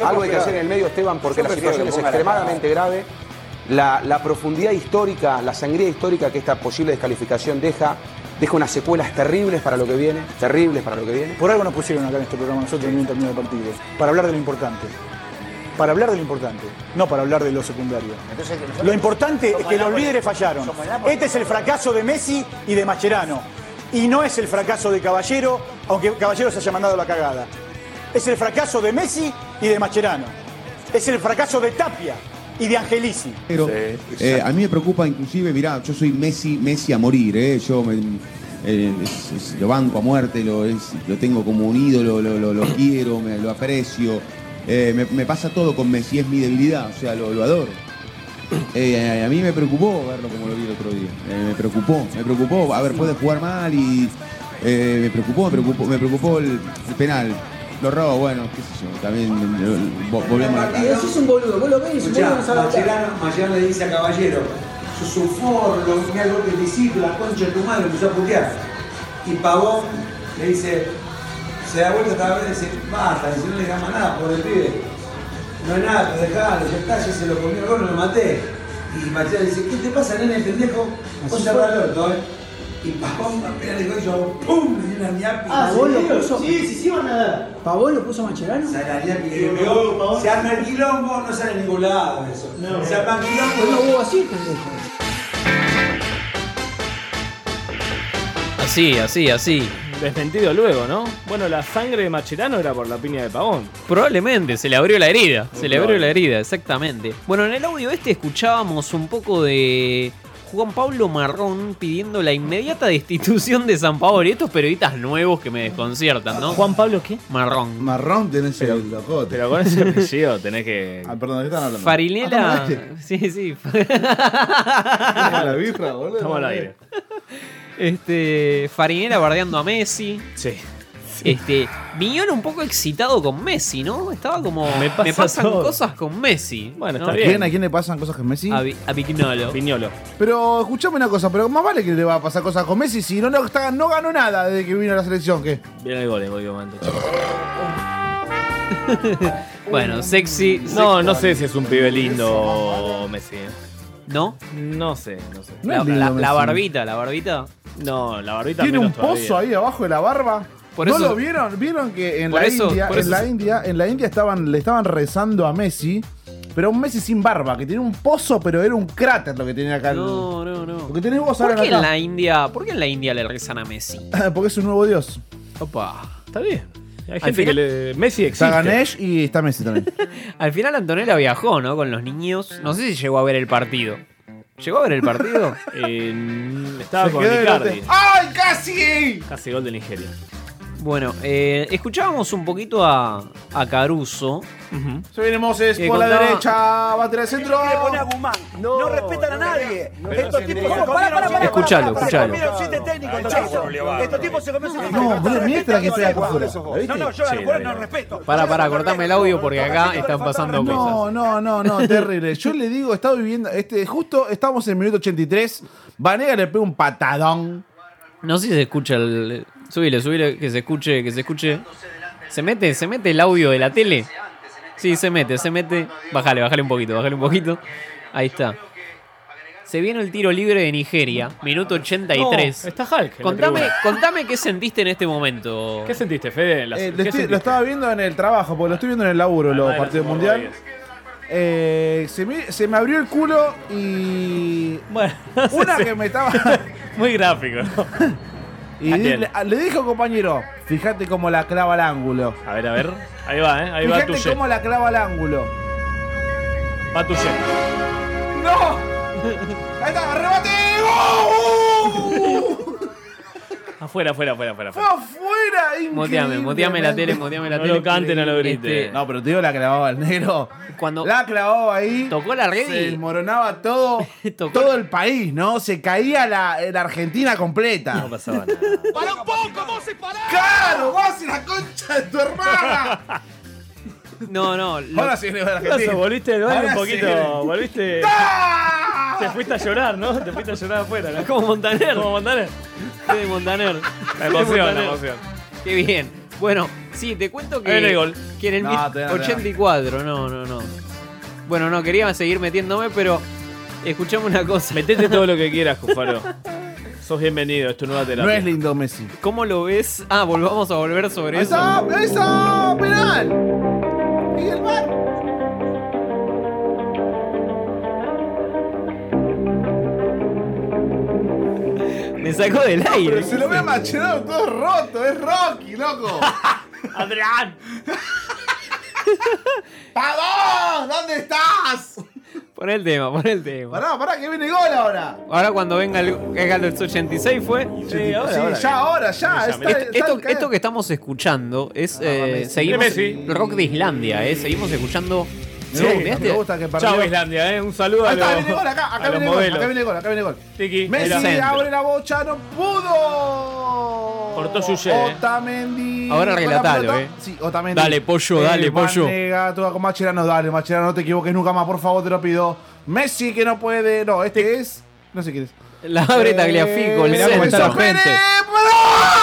algo hay que hacer en el medio, Esteban, porque yo la situación es extremadamente grave. La, la profundidad histórica, la sangría histórica que esta posible descalificación deja, deja unas secuelas terribles para lo que viene, terribles para lo que viene. Por algo nos pusieron acá en este programa nosotros en un término de partido. Para hablar de lo importante. Para hablar de lo importante, no para hablar de lo secundario. Lo importante es que los líderes fallaron. Este es el fracaso de Messi y de Mascherano. Y no es el fracaso de Caballero, aunque Caballero se haya mandado la cagada. Es el fracaso de Messi y de Mascherano. Es el fracaso de Tapia y de Angelici. Pero eh, a mí me preocupa inclusive, mirá, yo soy Messi, Messi a morir, ¿eh? yo me- eh, es- es- lo banco a muerte, lo, es- lo tengo como un ídolo, lo, lo- lo quiero, me, lo aprecio. Eh, me, me pasa todo con Messi, es mi debilidad, o sea, lo, lo adoro. Eh, a mí me preocupó verlo como lo vi el otro día, Eh, me preocupó, me preocupó, a ver, puede jugar mal y eh, me preocupó, me preocupó, me preocupó el, el penal. Lo robo, bueno, qué sé yo, también vo- volvemos a la Y decís un boludo, vos lo ves Mascherano le dice a Caballero, sos un forro, mirá lo que te hiciste, la concha de tu madre, empezó a putear. Y Pavón le dice, se da vuelta otra vez y dice, basta, dice, no le gama nada por el pibe. No es nada, pero dejalo, ya está, ya se lo comió el gol, lo maté. Y Mascherano dice, ¿qué te pasa, nene, pendejo? Vos Así cerrá fue. el orto, eh. Y Pavón va a pegar el y ¡pum! Le dio una ñapi. Ah, ¿En vos lo serio? puso. Sí, sí, sí, van a dar. ¿Pavón lo puso Macherano? Se arma el quilombo, no sale a ningún lado eso. Se arma el quilombo. Pues no hubo así, pendejo. Así, así, así. Desmentido luego, ¿no? Bueno, la sangre de Macherano era por la piña de Pavón. Probablemente, se le abrió la herida. Se le abrió la herida, exactamente. Bueno, en el audio este escuchábamos un poco de Juan Pablo Marrón pidiendo la inmediata destitución de San Paolo. Y estos periodistas nuevos que me desconciertan, ¿no? ¿Juan Pablo qué? Marrón. Marrón tenés el locote. Pero con ese apellido tenés que. Ah, perdón, ¿de qué están hablando? Farinela. Ah, ¿no, Sí, sí. la birra, boludo. Al aire. Este. Farinela bardeando a Messi. Sí. Este. Viñola un poco excitado con Messi, ¿no? Estaba como. Me pasa pasan todo. cosas con Messi. Bueno, ¿no? está ¿A bien. quién, ¿A quién le pasan cosas con Messi? A, Vi- a Vignolo. Viñolo. Pero escuchame una cosa, pero más vale que le va a pasar cosas con Messi si no, no, está- no ganó nada desde que vino a la selección, ¿qué? Viene el gol momento. (laughs) Bueno, sexy. No, no sé si es un pibe lindo Messi. ¿eh? ¿No? No sé, no sé. No La, es lindo la- Messi. la barbita, la barbita. No, la barbita Tiene un todavía. pozo ahí abajo de la barba. Por ¿No lo vieron? ¿Vieron que en la eso- India, en la India, en la India estaban, le estaban rezando a Messi, pero un Messi sin barba, que tenía un pozo, pero era un cráter lo que tenía acá. No, no, no. Lo que tenés vos ¿Por ahora qué en la India, por qué en la India le rezan a Messi? (laughs) Porque es un nuevo dios. Opa. Está bien. Hay Al gente final- que le. Messi existe. Está Ganesh y está Messi también. (laughs) Al final Antonella viajó, ¿no? Con los niños. No sé si llegó a ver el partido. ¿Llegó a ver el partido? (laughs) Eh, estaba Se con Icardi. ¡Ay, casi! Casi gol de Nigeria. Bueno, eh, escuchábamos un poquito a, a Caruso. Se viene Moses por la derecha, va a tirar el centro. Le pone a Guzmán. No, respetan a nadie. Estos tipos no, se pará, pará, Escuchalo, escuchalo. Estos tipos. Estos tipos se comieron No, que Respetan pega a por fuera. los ¿La jugadores. viste? No, no, yo a no respeto. Para, para, cortame el audio porque acá están pasando cosas. No, no, no, no, (laughs) terrible. Yo le digo, estaba viviendo, este, justo estamos en el minuto 83, Vanega le pega un patadón. No sé si se escucha el. Subile, subile, que se escuche, que se escuche. ¿Se mete, se mete el audio de la tele? Sí, se mete, se mete. Bájale, bájale un poquito, bájale un poquito. Ahí está. Se viene el tiro libre de Nigeria, minuto 83. No, está Hulk. contame, contame qué sentiste en este momento. ¿Qué sentiste, Fede? Eh, lo, ¿qué estoy- sentiste? lo estaba viendo en el trabajo, porque lo estoy viendo en el laburo, los Además de partidos mundial. Eh, se, me, se me abrió el culo y. Bueno, (laughs) Una que me estaba. (laughs) Muy gráfico. ¿no? (laughs) Y ¿A di- quién? le, le dijo compañero, fíjate cómo la clava al ángulo. A ver, a ver. Ahí va, ¿eh? Ahí va tu Fíjate cómo la clava al ángulo. Va tu ¡No! ¡Ahí está! ¡Rebate! ¡Oh! Afuera, afuera, afuera, afuera. ¡Fue afuera! increíble, Moteame, moteame la tele, moteame la No tele. lo cante, no lo grite. Este, No, pero te digo la clavaba el negro. Cuando La clavaba ahí. tocó la red Se y desmoronaba todo, (laughs) Tocó- todo el país, ¿no? Se caía la, la Argentina completa. No pasaba nada. ¡Para un poco, Moses, para! ¡Claro! ¡Vos y la concha de tu hermana! (laughs) No, no. lo- Ahora sí, ¿Qué pasó? Argentina. ¿Volviste del baño un poquito? sí. ¿Volviste? ¡Ah! Te fuiste a llorar, ¿no? Te fuiste a llorar afuera. ¿no? Como Montaner. Como Montaner. de Montaner. La emoción, la emoción. Qué bien. Bueno, sí, te cuento que, viene el gol. que en el No, mil- todavía no, 84, no, no, no. Bueno, no, quería seguir metiéndome, pero escuchame una cosa. Metete todo lo que (laughs) quieras, Cufaro. Sos bienvenido, es tu nueva terapia. No es lindo Messi. ¿Cómo lo ves? Ah, volvamos a volver sobre eso. está, ahí está, penal. Me sacó del aire. Pero se lo ve a Macherano todo roto, es Rocky, loco. (laughs) ¡Adrián! (laughs) ¡Pavón! ¿Dónde estás? Pon el tema, pon el tema. Pará, pará, que viene gol ahora. Ahora cuando venga el, venga el 86 fue. Sí, ahora, Sí, ahora. ya ahora, ya, está- Esto, está esto- que estamos escuchando es. eh, Messi. seguimos Messi. rock de Islandia, eh. Seguimos escuchando. Me Sí, me gusta que perdió. Chao, Islandia, ¿eh? Un saludo a Ahí está, los, viene gol acá, a acá los viene gol, acá viene gol, acá viene gol. Tiki, Messi abre la bocha, no pudo. Cortó Yuyé, eh. Otamendi. Ahora relatalo, eh. Sí, Otamendi. Dale, pollo, dale, pollo. Con Macherano, dale, Macherano, no te equivoques nunca más, por favor, te lo pido. Messi que no puede, no, este es. No sé quién es. La abre Tagliafico, el Mirá cómo está la gente. And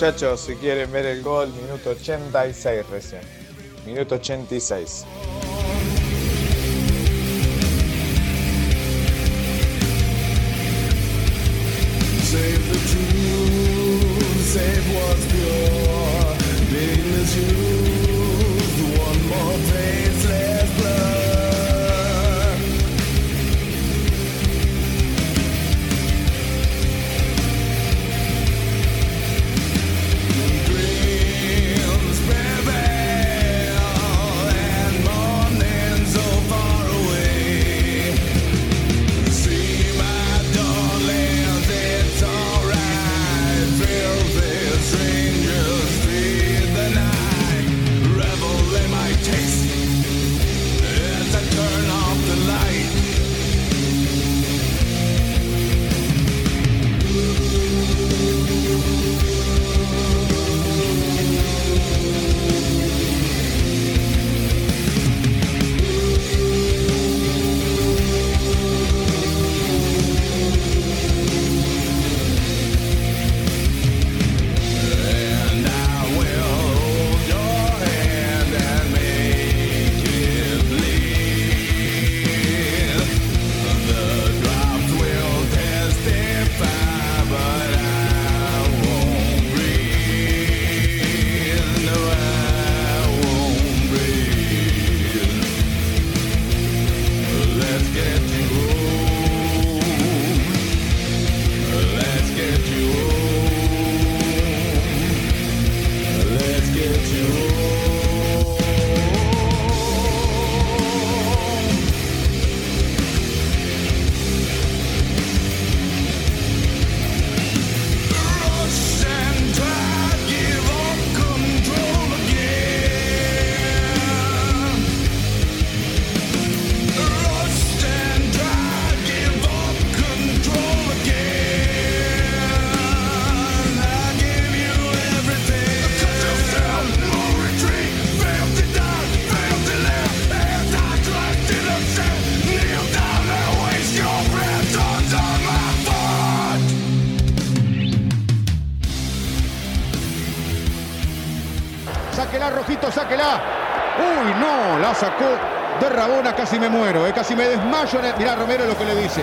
Muchachos, si quieren ver el gol, minuto 86 recién. Minuto 86. Save the casi me muero, eh, casi me desmayo. en el- Mirá Romero lo que le dice.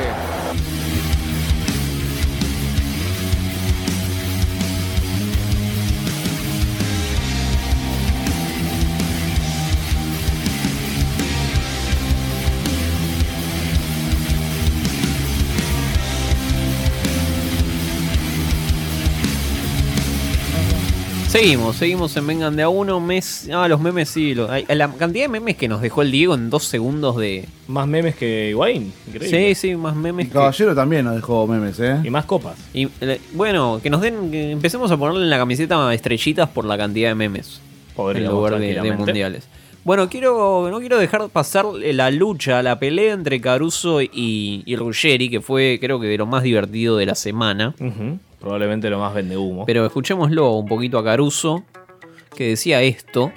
Seguimos, seguimos en Vengan de a uno. Mes, ah, los memes sí. lo- ay, la cantidad de memes que nos dejó el Diego en dos segundos de. Más memes que Higuaín. Increíble. Sí, sí, más memes. El que- caballero también nos dejó memes, ¿eh? Y más copas. Y, eh, bueno, que nos den. que empecemos a ponerle en la camiseta estrellitas por la cantidad de memes. Podríamos, en lugar de- mundiales. Bueno, quiero no quiero dejar pasar la lucha, la pelea entre Caruso y, y Ruggeri, que fue creo que de lo más divertido de la semana. Probablemente lo más vende humo. Pero escuchémoslo un poquito a Caruso, que decía esto.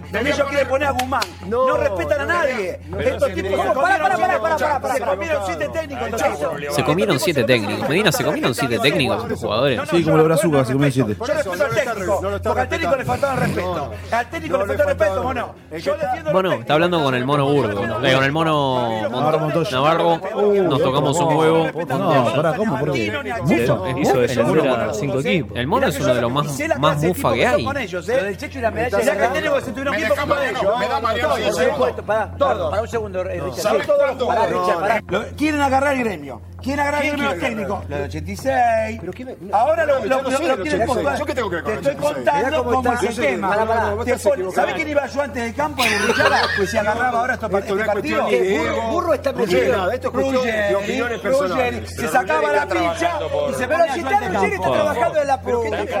También ellos quieren poner a Guzmán. No, respetan a nadie. Estos tipos se ¿Cómo? Pará, pará, pará, pará, pará, pará. Se comieron siete técnicos. Se comieron siete técnicos. Medina, se comieron siete técnicos estos jugadores. Sí, como los brazucas, se comieron siete. Yo respeto al técnico, porque al técnico le faltaba respeto. Al técnico le faltó el respeto, ¿o no? Yo defiendo Bueno, está hablando con el mono burgo, eh, con el mono Navarro. Nos tocamos un huevo. No, pará, ¿cómo? ¿Por qué? Hizo mono- cinco equipos. El mono es uno de los más, más mufa que hay. ¿eh? Lo del Checho y la medalla. Se tuvieron tiempo con ellos. me da Mariano Todos. ¿eh? Pará un segundo, eh, Richard. Quieren agarrar el gremio. ¿Quién gremio los técnicos. Lo del 86. Ahora lo, Yo lo, lo, soy lo del quieren 86. postar. ¿Yo qué tengo que ver con Te el estoy 86? contando cómo cómo está. es el Yo sé tema. que- Pará, pará, vos Te estás pone- equivocado. ¿Sabés quién iba yo antes del campo? El Richard, pues si agarraba ahora estos Esto no es partidos. cuestión ni de ego, Burro está no nada, esto es cuestión de Ruggeri, opiniones personales. Ruggeri, Se Pero sacaba la está pincha y se ponía si está Ruggeri está trabajando en la pública.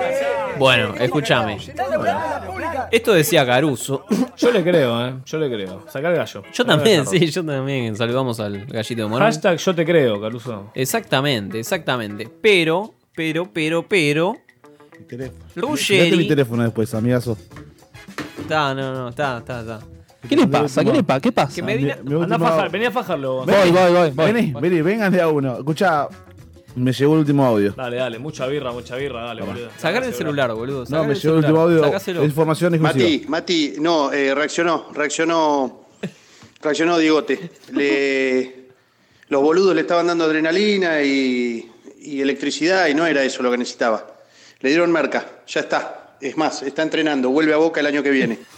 Bueno, escúchame. Está trabajando en la pública. Esto decía Caruso. Yo le creo, ¿eh? Yo le creo. Sacar el gallo. Yo también, sí, yo también. Saludamos al gallito de Morón. Hashtag yo te creo, Caruso. Exactamente, exactamente. Pero, pero, pero, pero. Date mi Ruggeri. teléfono después, amigazo. Está, no, no, está, está, está. ¿Qué le pasa? ¿Qué le pasa? ¿Qué pasa? Que Medina- Mi- mi a último- fajar, vení a fajarlo. Vení, voy, voy, voy. Vení, vení, vengan de a uno. Escuchá, me llegó el último audio. Dale, dale, mucha birra, mucha birra, dale, boludo. Sacar el celular, boludo. No, sacar me el llegó el celular, último audio. sacáselo. Información exclusiva. Mati, Mati, no, eh, reaccionó, reaccionó, reaccionó Diegote. Le, los boludos le estaban dando adrenalina y, y electricidad y no era eso lo que necesitaba. Le dieron merca, ya está. Es más, está entrenando, vuelve a Boca el año que viene. (laughs)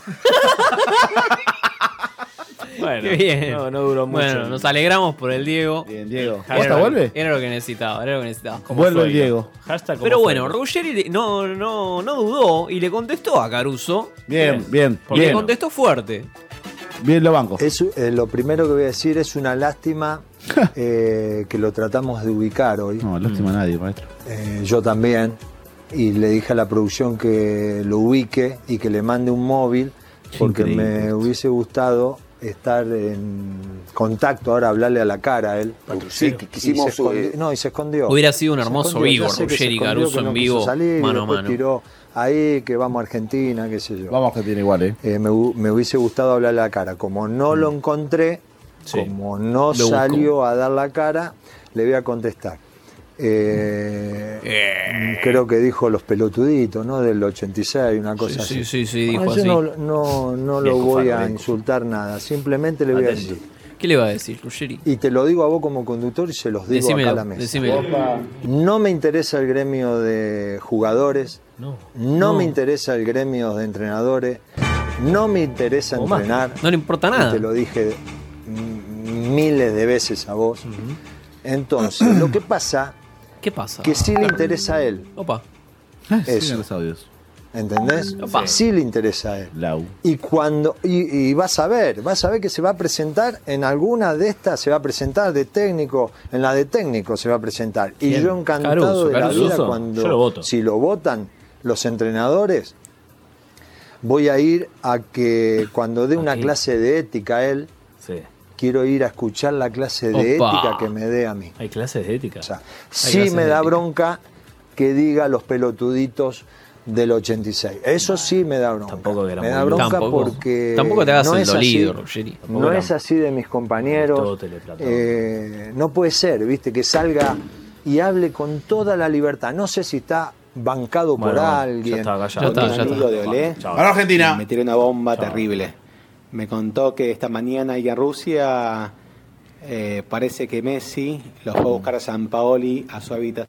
Bueno, Qué bien. No, no duró mucho. Bueno, nos alegramos por el Diego. Bien, Diego. Era ¿Posta lo- vuelve? Era lo que necesitaba, era lo que necesitaba. Vuelve el Diego. Hashtag Pero bueno, Ruggeri no, no, no dudó y le contestó a Caruso. Bien, bien, Y le bien. contestó fuerte. Bien lo banco. Es, eh, lo primero que voy a decir es una lástima (laughs) eh, que lo tratamos de ubicar hoy. No, lástima a nadie, maestro. Eh, yo también. Y le dije a la producción que lo ubique y que le mande un móvil porque increíble me hubiese gustado estar en contacto ahora, hablarle a la cara a él. Sí, que quisimos, Y se escondió- eh, no, y se escondió. Hubiera sido un hermoso vivo, Ruggeri Caruso no en vivo, salir, mano a mano. tiró ahí que vamos a Argentina, qué sé yo. Vamos a Argentina igual, ¿eh? Eh, me, hu- me hubiese gustado hablarle a la cara. Como no lo encontré, como no Lo busco. salió a dar la cara, le voy a contestar. Eh, Creo que dijo los pelotuditos, ¿no? Del 86, una cosa Sí, así. sí, sí, sí, dijo No, yo no, no, no lo voy a insultar nada, simplemente le voy a decir. ¿Qué le va a decir, Ruggeri? Y te lo digo a vos como conductor y se los digo Decímelo, acá a la mesa. decímelo. No me interesa el gremio de jugadores, No. no, me interesa el gremio de entrenadores, no me interesa entrenar. No le importa nada. Y te lo dije miles de veces a vos. Entonces, lo que pasa, (clears throat) ¿Qué pasa? que sí le interesa a él. Opa. Eso. los audios. ¿Entendés? Opa. Sí le interesa a él. Lau. Y cuando y, y vas a ver, vas a ver que se va a presentar en alguna de estas, se va a presentar de técnico, en la de técnico se va a presentar. Y ¿Quién? yo encantado Caruso, de la Caruso. vida Yo cuando lo voto. si lo votan los entrenadores, voy a ir a que cuando dé una clase de ética a él, Sí. Quiero ir a escuchar la clase de Opa. ética que me dé a mí. Hay clases de ética. Sí me da bronca que diga los pelotuditos del 86. Eso sí me da bronca. era me da bronca Tampoco- porque tampoco te hagas no el es dolido, así, Ruggeri. No Tampoco es así de mis compañeros. Eh, no puede ser, viste, que salga y hable con toda la libertad. No sé si está bancado por Bueno, alguien. ya está, Ya está, ya está. de Olé. Chao. Ahora Argentina. Me tiré una bomba terrible. Me contó que esta mañana ahí a Rusia eh, parece que Messi los fue a buscar a San Paoli a su habitación.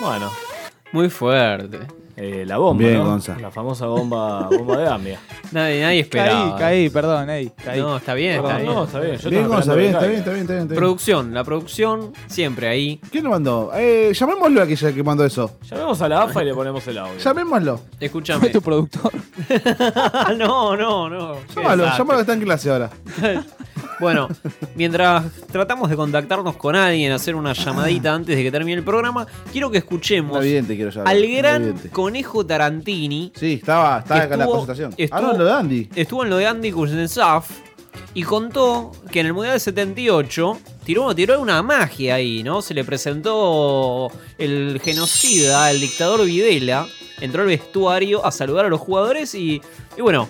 Bueno. Muy fuerte. Eh, la bomba, Bien, ¿no? Gonza. La famosa bomba, bomba de Gambia. (laughs) Nadie, nadie esperaba. Caí, caí, perdón, ey, caí. No, está bien, está bien. no, está bien, yo Bien, estaba Gonza, esperando bien, que está bien, está bien, está bien. está bien. Producción, la producción siempre ahí. ¿Quién lo mandó? Eh, llamémoslo a aquella que mandó eso. Llamemos a la AFA y le ponemos el audio. Llamémoslo. Escúchame. tu productor? (laughs) no, no, no. Llámalo, llámalo que está en clase ahora. (laughs) Bueno, mientras tratamos de contactarnos con alguien, hacer una llamadita antes de que termine el programa, quiero que escuchemos quiero al gran evidente. Conejo Tarantini. Sí, estaba, estaba que en la estuvo- presentación. estuvo- ah, no, lo de Andy. Estuvo en lo de Andy Kuznetsov y contó que en el Mundial del 78 tiró, tiró una magia ahí, ¿no? Se le presentó el genocida, el dictador Videla, entró al vestuario a saludar a los jugadores y, y bueno,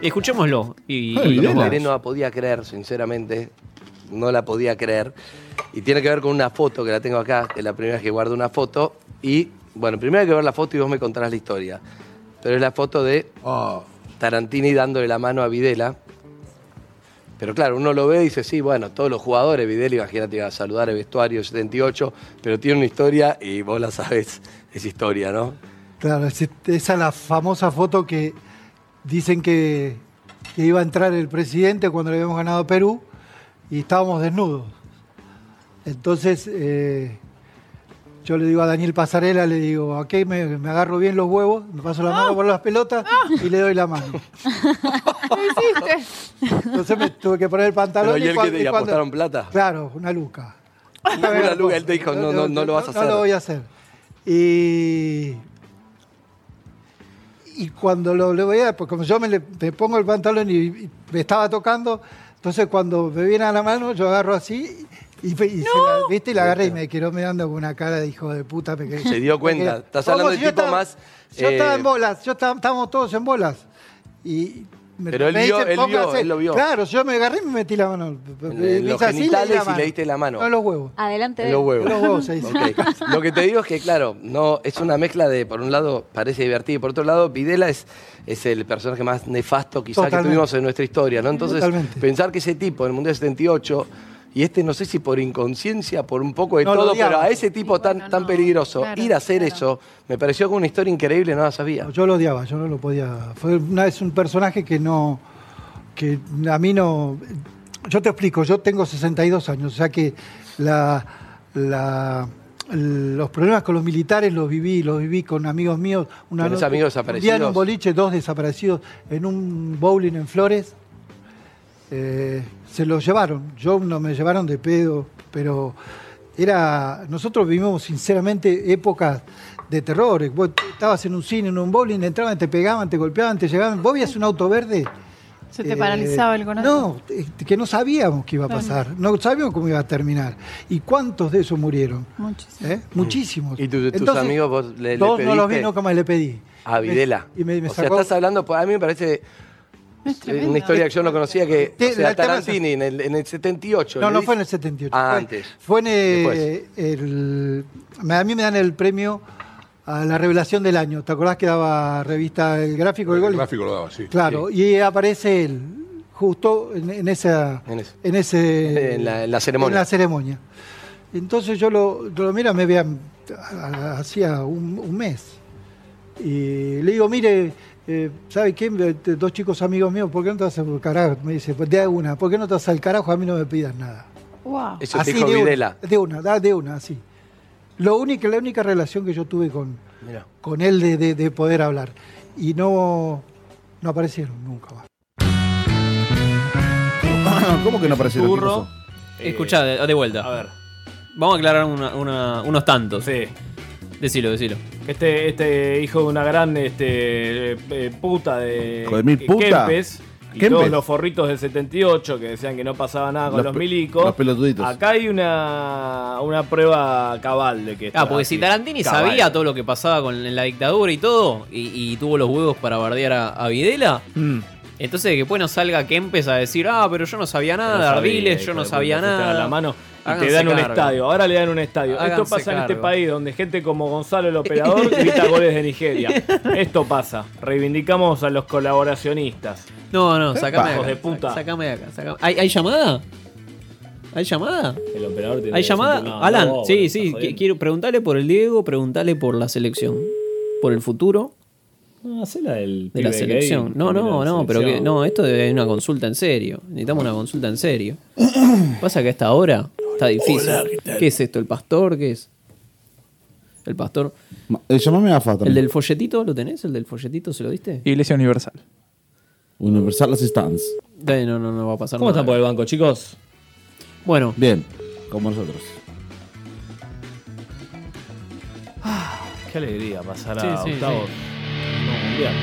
escuchémoslo. Y, no la podía creer, sinceramente. No la podía creer. Y tiene que ver con una foto que la tengo acá, que es la primera vez que guardo una foto. Y, bueno, primero hay que ver la foto y vos me contarás la historia. Pero es la foto de Tarantini dándole la mano a Videla. Pero claro, uno lo ve y dice, sí, bueno, todos los jugadores, Videla, imagínate, iba a saludar el vestuario 78, pero tiene una historia y vos la sabés, esa historia, ¿no? Claro, es- esa es la famosa foto que dicen que, que iba a entrar el presidente cuando le habíamos ganado a Perú y estábamos desnudos. Entonces, eh, yo le digo a Daniel Pasarela, le digo, aquí me, me agarro bien los huevos, me paso la mano por las pelotas y le doy la mano. (laughs) ¿Qué hiciste? Entonces me tuve que poner el pantalón Pero, ¿y él cua- qué te- y cuando- apostaron plata? Claro, una luca. Una luca, él te dijo, no, no, no lo vas a hacer. No lo voy a hacer. Y, y cuando lo, lo veía, pues como yo me, le- me pongo el pantalón y, y me estaba tocando, entonces cuando me viene a la mano, yo agarro así y, y se la, ¿viste? y la agarré y me quedó mirando con una cara de hijo de puta. Me quedé- Se dio cuenta. quedé- Estás hablando yo tipo estaba- más, Yo estaba eh, en bolas, yo estaba, estábamos todos en bolas. Y me- Pero él me vio- él vio, él lo vio. Claro, yo me agarré y me metí la mano. En, los así, genitales y le diste la mano. No, los huevos. Adelante En de los huevos. Los huevos se (laughs) dice. Ok. Lo que te digo es que, claro, no es una mezcla de, por un lado, parece divertido, y por otro lado, Videla es, es el personaje más nefasto quizás que tuvimos en nuestra historia, ¿no? Entonces, Totalmente. pensar que ese tipo en el Mundial 78, y este no sé si por inconsciencia, por un poco de No, todo, pero a ese tipo tan, tan peligroso, claro, ir a hacer eso, me pareció como una historia increíble, no la sabía. Yo lo odiaba, yo no lo podía. Fue una vez un personaje que no. que a mí no. Yo te explico, yo tengo 62 años, o sea que la, la- los problemas con los militares los viví, los viví con amigos míos. Una ¿Tenés noche- amigos Un día en desaparecidos? un boliche, dos desaparecidos en un bowling en Flores. Eh, se los llevaron, yo no me llevaron de pedo, pero era. Nosotros vivimos sinceramente épocas de terror. Vos estabas en un cine, en un bowling, entraban, te pegaban, te golpeaban, te llegaban. Vos veías un auto verde. Se te eh, paralizaba el corazón. No, eh, que no sabíamos qué iba a pasar. No sabíamos cómo iba a terminar. ¿Y cuántos de esos murieron? Muchísimos. ¿Eh? Muchísimos. ¿Y tu- tus Entonces, amigos vos le, le no los vi, no como le pedí. A Videla. Y me, me o sea, estás hablando, pues, a mí me parece una historia que yo no conocía que, Te- o sea, Tarantini en el, en el 78. No, no dice- fue en el 78. Ah, fue, antes. Fue en el, A mí me dan el premio a la revelación del año. ¿Te acordás que daba revista El Gráfico del Gol? El gráfico lo daba, sí. Claro, Sí. y aparece él, justo en, en esa. En eso. En, ese, En la- en la ceremonia. En la ceremonia. Entonces yo lo, yo lo miro, me vean hacía un, un mes. Y le digo, mire, eh, ¿sabe qué? Dos chicos amigos míos, ¿por qué no te vas al carajo? Me dice, pues de una, ¿por qué no te vas al carajo? A mí no me pidas nada. Wow. Eso te Así dijo de Videla. Una, de una, da- de una, así. Lo único, la única relación que yo tuve con, con él de, de- de poder hablar. Y no, no aparecieron nunca más. (laughs) ¿Cómo que no aparecieron? ¿Qué Burro. Escuchá, de, de vuelta. A ver. Vamos a aclarar una- una- unos tantos. Sí. Decilo, decilo. Este, este hijo de una gran este, eh, puta de Hijo de mil que- puta. Kempes, y Kempes. todos los forritos del 78 que decían que no pasaba nada con Los milicos. los pelotuditos. Acá hay una, una prueba cabal de que esto Ah, porque así. si Tarantini Cabal. sabía todo lo que pasaba con en la dictadura y todo, y, y tuvo los huevos para bardear a, a Videla, Mm. entonces que después no salga Kempes a decir, ah, pero yo no sabía nada, No sabía, Ardiles, yo no sabía nada. la mano. Te Háganse dan un cargo. estadio. Ahora le dan un estadio. Esto pasa en este país donde gente como Gonzalo el operador grita goles de Nigeria. (laughs) Esto pasa. Reivindicamos a los colaboracionistas. No, no, sacame de acá. de puta. Sacame de acá. sacame- ¿Hay, ¿Hay llamada? ¿Hay llamada? El operador tiene ¿Hay llamada? no, Alan, no, sí, sí. Quiero preguntarle por el Diego, preguntarle por la selección. Por el futuro No, hacela del de la selección. gay, No, no, la no, pero que, no, esto es una consulta en serio. Necesitamos una consulta en serio. (coughs) Pasa que a esta hora está difícil. Hola, ¿qué tal? ¿Qué es esto? ¿El pastor? ¿Qué es? El pastor. Eh, llamame a Fata. ¿El del folletito lo tenés? ¿El del folletito se lo diste? Iglesia Universal. Universal Assistance. Eh, No, no, no va a pasar ¿Cómo nada. están por el banco, chicos? Bueno. Bien, como nosotros. Qué alegría pasar a Sí, sí, octavos. sí. No, mundial.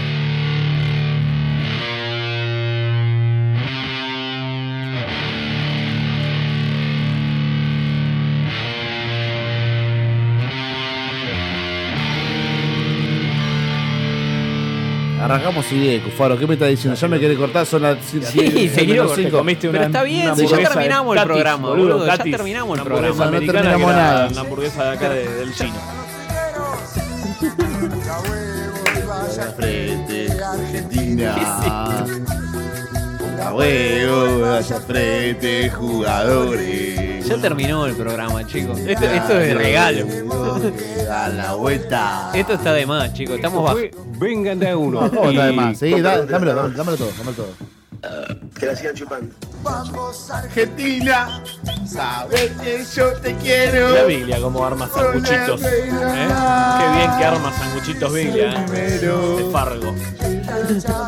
Arrancamos idea, Cufaro. ¿Qué me está diciendo? ¿Ya me quiere cortar? Son las Sí, cortar. comiste Pero una- está bien, una si ya terminamos de el programa, boludo, boludo, ya terminamos el Una programa. No terminamos nada. La hamburguesa de acá de- del chino. (laughs) frente, Argentina. Huevo, vaya frente, jugadores. Ya terminó el programa, chicos. Esto, esto es de regalo. Da la vuelta. Esto está de más, chicos. Estamos bajo. Vengan de a uno. ¿Cómo está de más? Sí, da- dámelo, dámelo, dámelo todo, dámelo todo. Que la sigan chupando. Vamos Argentina, sabes que yo te quiero. La Biglia como arma sanguchitos. ¿eh? Qué bien que arma sanguchitos Biglia. ¿eh? De Fargo.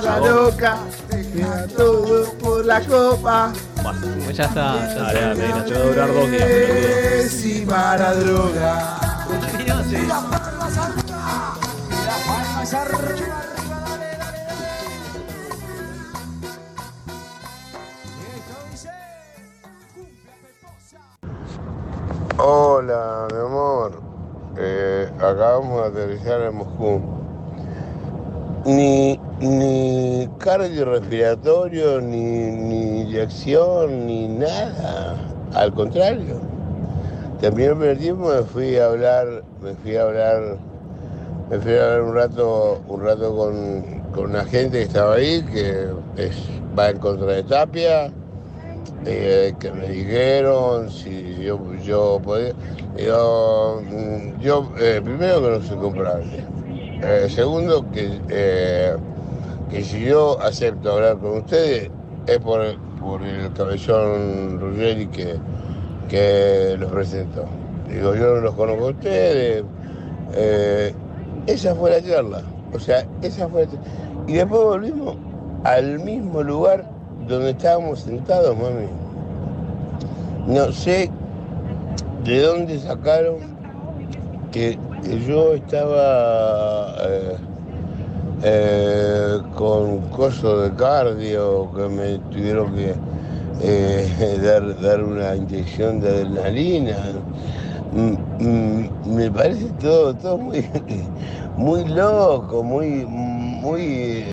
La loca, todo por la copa. Pues ya está. Ya Dale, dale, Medina, te va a durar dos días. Encima la droga. Hola, mi amor. Eh, acabamos de aterrizar en Moscú. Ni, ni cardiorrespiratorio, ni, ni inyección, ni nada. Al contrario. Terminó el primer tiempo, me fui a hablar, me fui a hablar, me fui a hablar un rato, un rato con, con una gente que estaba ahí, que va en contra de Tapia, que me dijeron si yo, yo podía. Yo, eh, primero que no soy comprable. Eh, segundo, que, eh, que si yo acepto hablar con ustedes es por, por el cabellón Ruggeri que, que los presentó. Digo, yo no los conozco a ustedes. Eh, esa fue la charla. O sea, esa fue la charla. Y después volvimos al mismo lugar donde estábamos sentados, mami. No sé de dónde sacaron que, yo estaba eh, eh, con coso de cardio, que me tuvieron que eh, (laughs) dar, dar una inyección de adrenalina. Mm, mm, me parece todo, todo muy, (laughs) muy loco, muy, muy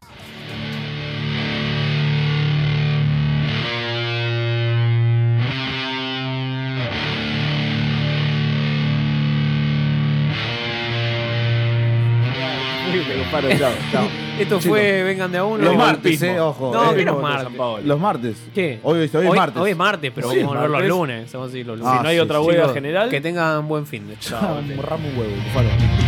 (laughs) Esto fue Vengan de a uno. Los martes, eh, ojo. No, eh. que es martes. Los martes. ¿Qué? Hoy, hoy, hoy es martes. Hoy es martes, pero Sí, vamos a ver los lunes. Vamos a decir los lunes. Ah, si no hay sí, otra huelga general. Que tengan buen fin de Chao, Morramos un huevo.